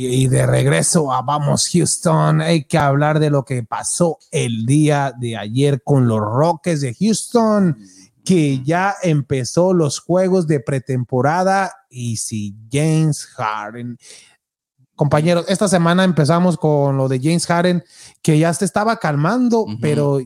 Y, de regreso a Vamos Houston, hay que hablar de lo que pasó el día de ayer con los Rockets de Houston, que ya empezó los juegos de pretemporada y si James Harden. Compañeros, esta semana empezamos con lo de James Harden, que ya se estaba calmando, pero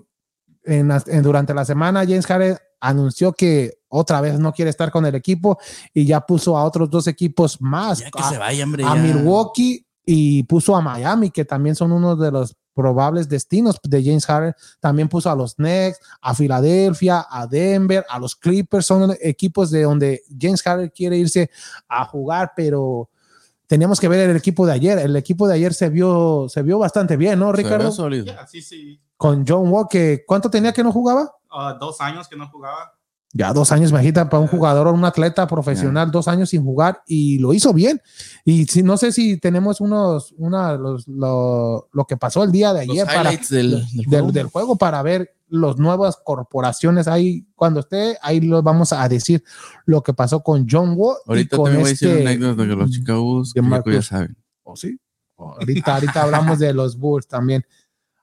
durante la semana James Harden anunció que otra vez no quiere estar con el equipo y ya puso a otros dos equipos más, a, Milwaukee y puso a Miami, que también son uno de los probables destinos de James Harden. También puso a los Knicks, a Filadelfia, a Denver, a los Clippers. Son equipos de donde James Harden quiere irse a jugar, pero teníamos que ver el equipo de ayer. El equipo de ayer se vio, se vio bastante bien, ¿no, Ricardo? sí, sí. Con John Wall, ¿cuánto tenía que no jugaba? Ah, dos años que no jugaba. Ya dos años, imagínate, para un jugador o un atleta profesional, dos años sin jugar y lo hizo bien. Y si, no sé si tenemos unos, una, los, lo, lo, que pasó el día de ayer para, del, del, juego. para ver las nuevas corporaciones ahí. Cuando esté, ahí lo vamos a decir lo que pasó con John Wall. Ahorita y con voy a decir este anécdota que los Chicago ya saben. ¿O sí? Ahorita, ahorita hablamos de los Bulls también.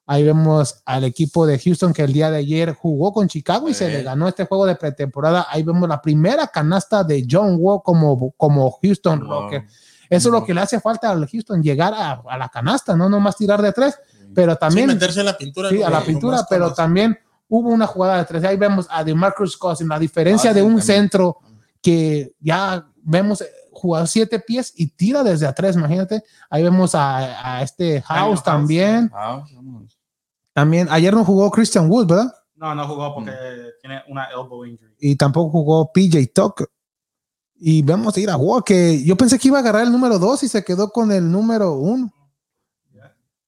Ahí vemos al equipo de Houston que el día de ayer jugó con Chicago y se le ganó este juego de pretemporada. Ahí vemos la primera canasta de John Wall como, como Houston Rocker. Eso es lo que le hace falta al Houston, llegar a, a la canasta, no nomás tirar de tres, pero también... meterse a la pintura. Sí, a la pintura, pero también hubo una jugada de tres. Ahí vemos a DeMarcus Cousins, la diferencia ah, de un centro que ya vemos jugar siete pies y tira desde atrás, imagínate. Ahí vemos a, a este House también. También, ayer no jugó Christian Wood, ¿verdad? No, no jugó porque tiene una elbow injury. Y tampoco jugó PJ Tucker. Y vemos a ir a Wall, que yo pensé que iba a agarrar el número dos y se quedó con el número uno.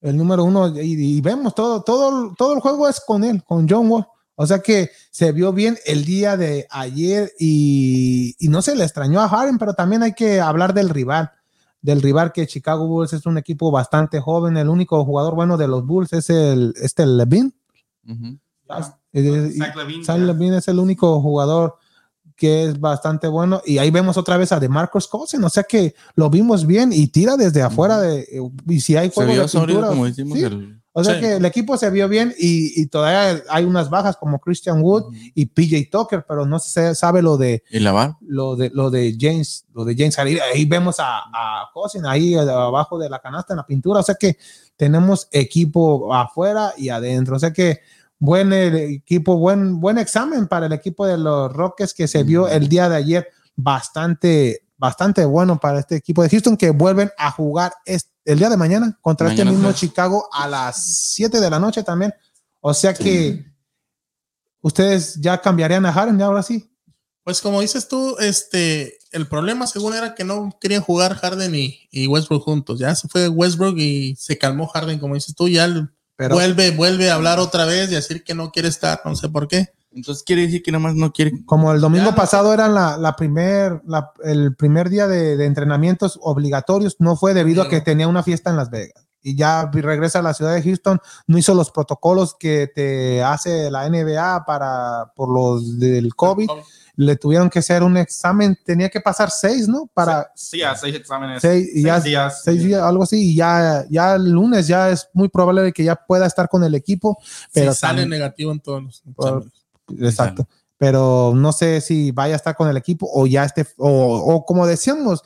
El número uno, y, vemos todo, todo, todo el juego es con él, con John Wall. O sea que se vio bien el día de ayer y, y no se le extrañó a Harden, pero también hay que hablar del rival del rival que Chicago Bulls es un equipo bastante joven. El único jugador bueno de los Bulls es el, este Levine. Levine, es el único jugador que es bastante bueno. Y ahí vemos otra vez a DeMarcus Cousins, o sea que lo vimos bien y tira desde afuera de y si hay juego de pintura, como decimos o sea que el equipo se vio bien y, todavía hay unas bajas como Christian Wood y PJ Tucker, pero no se sabe lo de ¿Y la lo de lo de James, lo de James ahí, vemos a, a Cousin ahí abajo de la canasta en la pintura, o sea que tenemos equipo afuera y adentro, o sea que buen equipo, buen buen examen para el equipo de los Rockets que se vio el día de ayer bastante bastante bueno para este equipo de Houston que vuelven a jugar el día de mañana contra este mismo Chicago a las 7 de la noche también. O sea que ustedes ya cambiarían a Harden, ahora sí. Pues como dices tú, este, el problema según era que no querían jugar Harden y, Westbrook juntos. Ya se fue Westbrook y se calmó Harden, como dices tú, ya vuelve, vuelve a hablar otra vez y decir que no quiere estar, no sé por qué. Entonces quiere decir que nada más no quiere. Como el domingo pasado era la, la primer, el primer día de, entrenamientos obligatorios, no fue debido a que tenía una fiesta en Las Vegas. Y ya regresa a la ciudad de Houston, no hizo los protocolos que te hace la NBA para, por los del COVID. Le tuvieron que hacer un examen, tenía que pasar seis, ¿no? Para, sí, seis exámenes. Seis, días. Seis días, algo así. Y ya, ya el lunes ya es muy probable de que ya pueda estar con el equipo. Pero sale negativo en todos los exámenes exacto. Pero no sé si vaya a estar con el equipo o ya esté, o, como decíamos,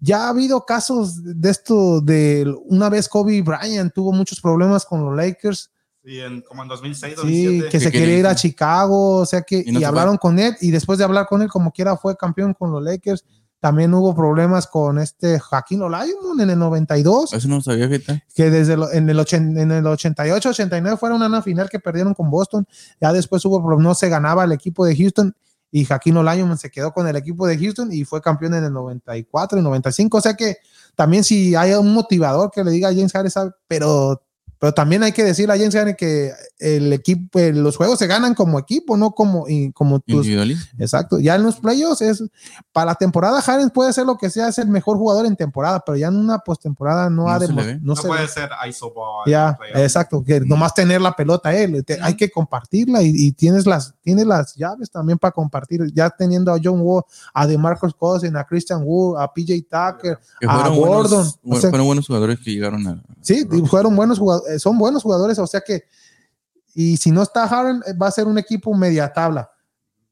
ya ha habido casos de esto de una vez Kobe Bryant tuvo muchos problemas con los Lakers. Sí, como en 2006, Sí, que se quería ir a Chicago, o sea que, y hablaron con él, y después de hablar con él, como quiera, fue campeón con los Lakers. También hubo problemas con este Jaquín Olajuwon en el 92. Eso no sabía, Que desde en, el en el 88, 89 fueron una final que perdieron con Boston. Ya después hubo problemas, no se ganaba el equipo de Houston y Jaquín Olajuwon se quedó con el equipo de Houston y fue campeón en el 94 y 95. O sea que también si hay un motivador que le diga a James Harris, pero Pero también hay que decirle a James Harden que el equipo, eh, los juegos se ganan como equipo, no como, y, como tus. Individualista. Exacto. Ya en los playoffs es para la temporada, Harden puede ser lo que sea, es el mejor jugador en temporada, pero ya en una postemporada no, No ha se de le ve. No, no se puede ve. ser iso ball. Ya, exacto, que nomás tener la pelota él, te- hay que compartirla y, y tienes las tienes las llaves también para compartir, ya teniendo a John Wall, a DeMarcus Cousins, a Christian Wood, a PJ Tucker, a Gordon, buenos, o sea- fueron buenos jugadores que llegaron a. Sí, fueron buenos jugadores, son buenos jugadores, o sea que, y si no está Harden, eh, va a ser un equipo media tabla.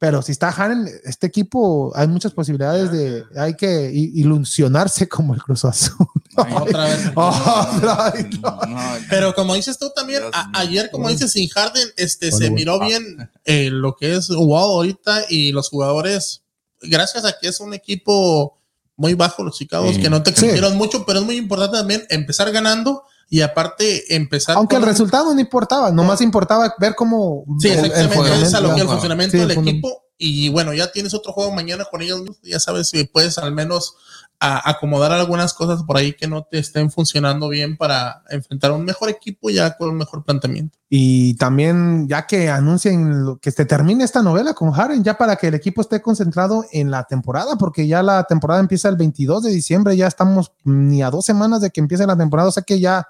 Pero si está Harden, este equipo hay muchas posibilidades de, hay que ilusionarse como el Cruz Azul. Ay, Otra vez. Otra vez, no, no, Pero como dices tú también, a- ayer, como dices, sin Harden, este, se miró bien eh, lo que es Wall ahorita y los jugadores, gracias a que es un equipo muy bajo, los Chicago, Sí. que no te Sí. exigieron mucho, pero es muy importante también empezar ganando y aparte empezar. Aunque el resultado no importaba, nomás importaba ver cómo Sí, el- el exactamente, el funcionamiento Sí, del equipo. Y bueno, ya tienes otro juego mañana con ellos, ya sabes si puedes al menos a- acomodar algunas cosas por ahí que no te estén funcionando bien para enfrentar un mejor equipo ya con un mejor planteamiento. Y también, ya que anuncien lo- que se termine esta novela con Harden, ya para que el equipo esté concentrado en la temporada, porque ya la temporada empieza el 22 de diciembre, ya estamos ni a dos semanas de que empiece la temporada, o sea que ya,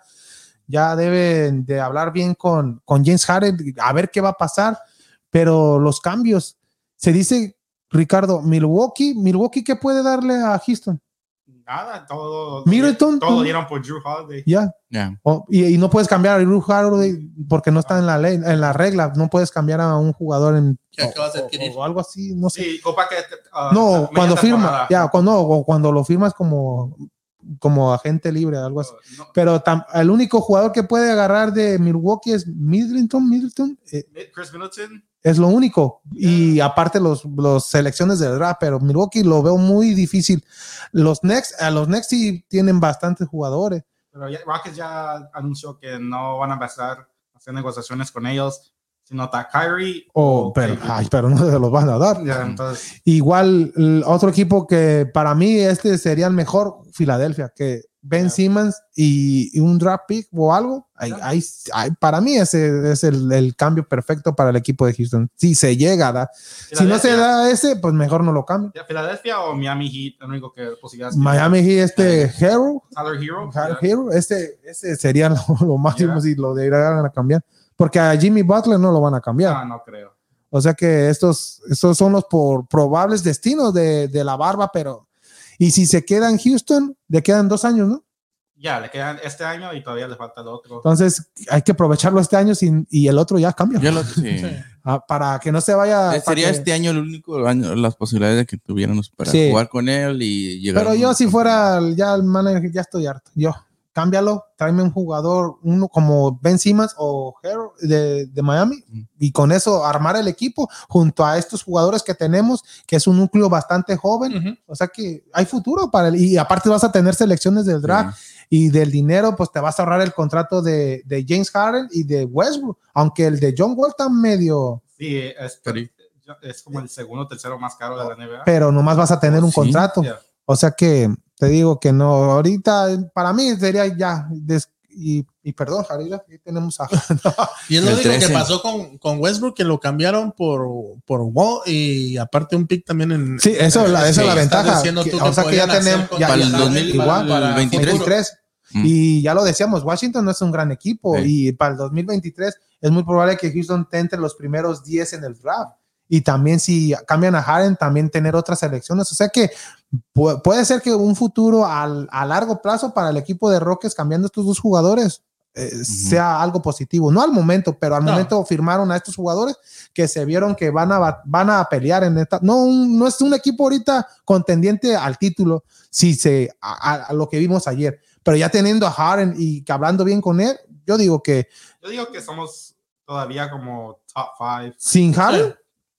ya deben de hablar bien con, con James Harden, a ver qué va a pasar, pero los cambios, se dice, Ricardo, Milwaukee, Milwaukee, ¿qué puede darle a Houston? Nada, todo. Middleton, Todo dieron por Drew Holiday. Ya, Ya. O- y, y no puedes cambiar a Drew Holiday porque no está en la ley, en la regla. No puedes cambiar a un jugador en o- o, algo así, no sé. Sí, copa que. ah, no, cuando firma, ya, cuando, o cuando lo firmas como, como agente libre, algo así. No, Pero tam- el único jugador que puede agarrar de Milwaukee es Middleton. Middleton eh, Chris Middleton. es lo único. Y aparte los, los selecciones del draft, pero Milwaukee lo veo muy difícil. Los Next, a los Next sí tienen bastantes jugadores. Pero ya, Rockets ya anunció que no van a empezar a hacer negociaciones con ellos, sino está Kyrie. Oh, pero, ay, pero no se los van a dar. Ya, entonces, Igual, el otro equipo que para mí este sería el mejor, Filadelfia, que Ben Ya. Simmons y, y un draft pick o algo. ahí- Ya. ahí- ahí- para mí ese es el, el cambio perfecto para el equipo de Houston. Si se llega a dar. Si no se da ese, pues mejor no lo cambio. ya, Filadelfia o Miami Heat, el único que posibilidades. Miami Heat, este Hero, Tyler Hero. Tyler. Hero, este, ese sería lo, lo máximo si lo deberían a cambiar. Porque a Jimmy Butler no lo van a cambiar. Ah, no creo. O sea que estos, estos son los por probables destinos de, de la barba, pero y si se queda en Houston, le quedan dos años, ¿no? Ya, le quedan este año y todavía le falta el otro. Entonces hay que aprovecharlo este año sin, y el otro ya cambia. Ya lo, sí. Ah, para que no se vaya. Eh, Sería que- este año el único año, las posibilidades de que tuviéramos para Sí. jugar con él y llegar. Pero yo si fuera ya el manager, ya estoy harto. Yo, cámbialo, tráeme un jugador, uno como Ben Simmons o Hero de, de Miami, y con eso armar el equipo junto a estos jugadores que tenemos, que es un núcleo bastante joven. O sea que hay futuro para él. Y aparte vas a tener selecciones del draft y del dinero, pues te vas a ahorrar el contrato de, de James Harden y de Westbrook. Aunque el de John Wall está medio, Sí, es, Pero- es como el segundo o tercero más caro de la NBA. pero nomás vas a tener un Sí. contrato. O sea que te digo que no, ahorita para mí sería ya. des- y, y perdón, Jarira, aquí tenemos a. Y es lo único que 13. pasó con, con Westbrook, que lo cambiaron por, por Wall y aparte un pick también en. Sí, eso, la- esa es la ventaja. que- o sea que ya tenemos. Ya, Para el ya- 2000, igual, para el 23. 23. Mm. Y ya lo decíamos, Washington no es un gran equipo Sí. y para el 2023 es muy probable que Houston esté entre los primeros 10 en el draft. Y también si cambian a Harden, también tener otras selecciones. O sea que pu- puede ser que un futuro al- a largo plazo para el equipo de Rockets cambiando estos dos jugadores eh, sea algo positivo. No al momento, pero al No. momento firmaron a estos jugadores que se vieron que van a, van a pelear en esta. No, un- no es un equipo ahorita contendiente al título, si se, a, a- a lo que vimos ayer. Pero ya teniendo a Harden y que hablando bien con él, yo digo que Yo digo que somos todavía como top five. sin Harden,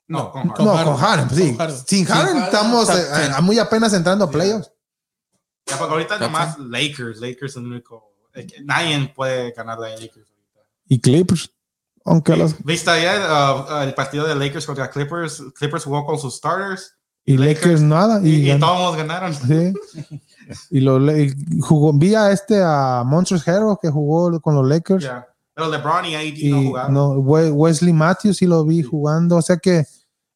No, con no, Harden. con Harden, sí. Con Harden. Sin Harden Harden, estamos eh, eh, muy apenas entrando a Yeah. playoffs. Ya, porque ahorita That's nomás Lakers. Lakers es el único. eh, Nadie puede ganar la Lakers ahorita. Y Clippers, aunque los, ¿Viste ayer uh, el partido de Lakers contra Clippers? Clippers jugó con sus starters y Lakers, Lakers nada. y, Y, y todos ganaron. Sí. Y lo y jugó, vi a este a Montrezl Harrell que jugó con los Lakers. Ya. Pero LeBron y AD y no jugaron. no, We- Wesley Matthews sí lo vi jugando, o sea que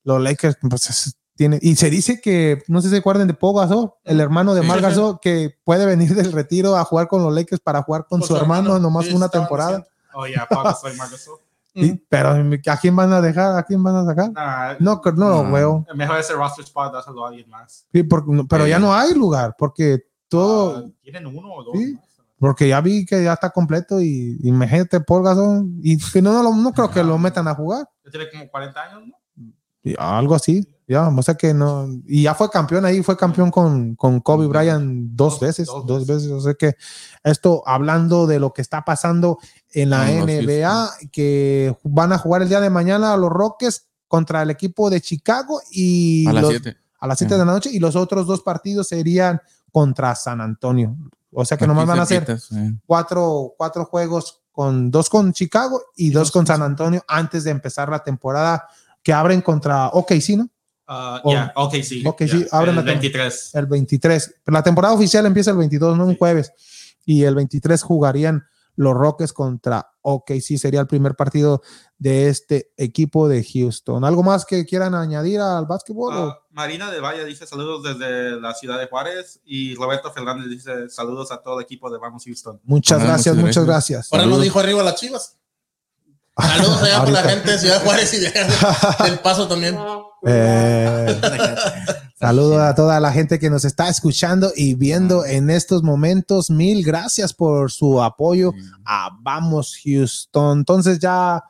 los Lakers pues, es- tiene y se dice que no sé si se acuerdan de Pau Gasol, el hermano de Sí. Mar Gasol que puede venir del retiro a jugar con los Lakers para jugar con, su, hermano, nomás Sí, una temporada. diciendo. Oh, yeah, soy Marcus. Sí, pero ¿a quién van a dejar? ¿A quién van a sacar? Nah, No, no veo. Mejor ese roster spot, dáselo a alguien más. Sí, porque- pero ya Sí. no hay lugar porque todo Ah, Tienen uno o dos. Sí. más. porque ya vi que ya está completo y, y imagínate Paul Gasol y que no, no, lo- no creo que lo metan a jugar. Ya tiene como 40 años, ¿no? Y algo así, ya, o sea que no, y ya fue campeón ahí, fue campeón con, con Kobe Bryant dos veces, dos dos veces, o sea que esto hablando de lo que está pasando en la NBA, que van a jugar el día de mañana a los Rockets contra el equipo de Chicago y A las los- 7. a las 7 de la noche y los otros dos partidos serían contra San Antonio. O sea que nomás van a ser cuatro, cuatro juegos con dos con Chicago y dos con San Antonio antes de empezar la temporada que abren contra OKC, ¿no? Ah, Oh. yeah, ok, sí. Yeah, sí, abren el la tem- 23. El 23. La temporada oficial empieza el 22, no un jueves. Y el 23 jugarían los Rockets contra OKC. Sería el primer partido de este equipo de Houston. ¿Algo más que quieran añadir al básquetbol? Ah, Marina de Valle dice saludos desde la ciudad de Juárez y Roberto Fernández dice saludos a todo el equipo de Vamos Houston. Muchas Ah, gracias, muchas muchas gracias. Ahora nos dijo arriba las chivas. Saludos allá por la gente de Ciudad Juárez y de, del Paso también. Eh, saludo a toda la gente que nos está escuchando y viendo en estos momentos. Mil gracias por su apoyo a Vamos Houston. Entonces ya